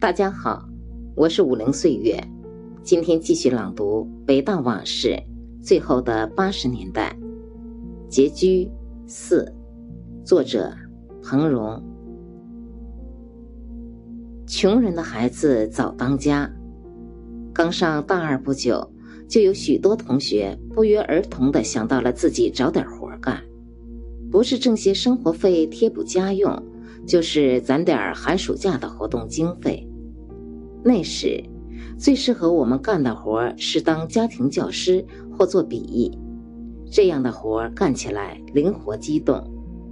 大家好，我是武陵岁月，今天继续朗读《北大往事》最后的八十年代结局四，作者彭荣。穷人的孩子早当家，刚上大二不久，就有许多同学不约而同的想到了自己找点活干，不是挣些生活费贴补家用，就是攒点儿寒暑假的活动经费。那时，最适合我们干的活是当家庭教师或做笔译，这样的活干起来灵活机动，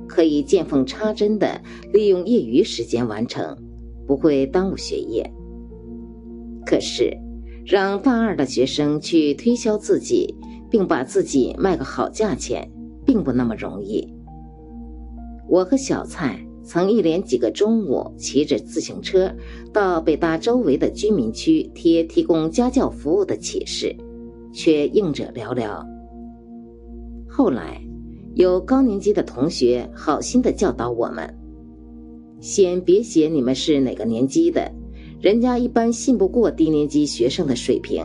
可以见缝插针的利用业余时间完成，不会耽误学业。可是，让大二的学生去推销自己，并把自己卖个好价钱，并不那么容易。我和小蔡。曾一连几个中午骑着自行车到北大周围的居民区贴提供家教服务的启事，却应者寥寥。后来，有高年级的同学好心的教导我们：先别写你们是哪个年级的，人家一般信不过低年级学生的水平。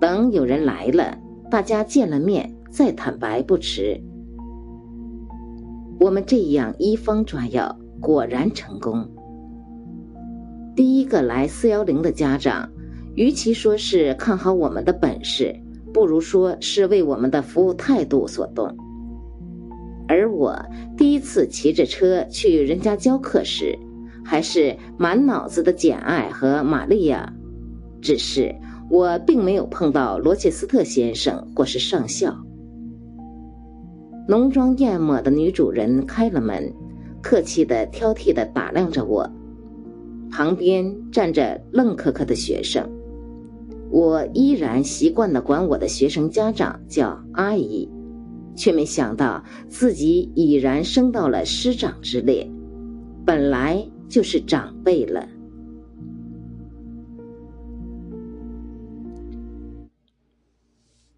等有人来了，大家见了面再坦白不迟。我们这样一方抓药，果然成功。第一个来四幺零的家长，与其说是看好我们的本事，不如说是为我们的服务态度所动。而我第一次骑着车去人家教课时，还是满脑子的简爱和玛利亚，只是我并没有碰到罗切斯特先生或是上校。浓妆艳抹的女主人开了门，客气的、挑剔的打量着我。旁边站着愣磕磕的学生，我依然习惯的管我的学生家长叫阿姨，却没想到自己已然升到了师长之列，本来就是长辈了。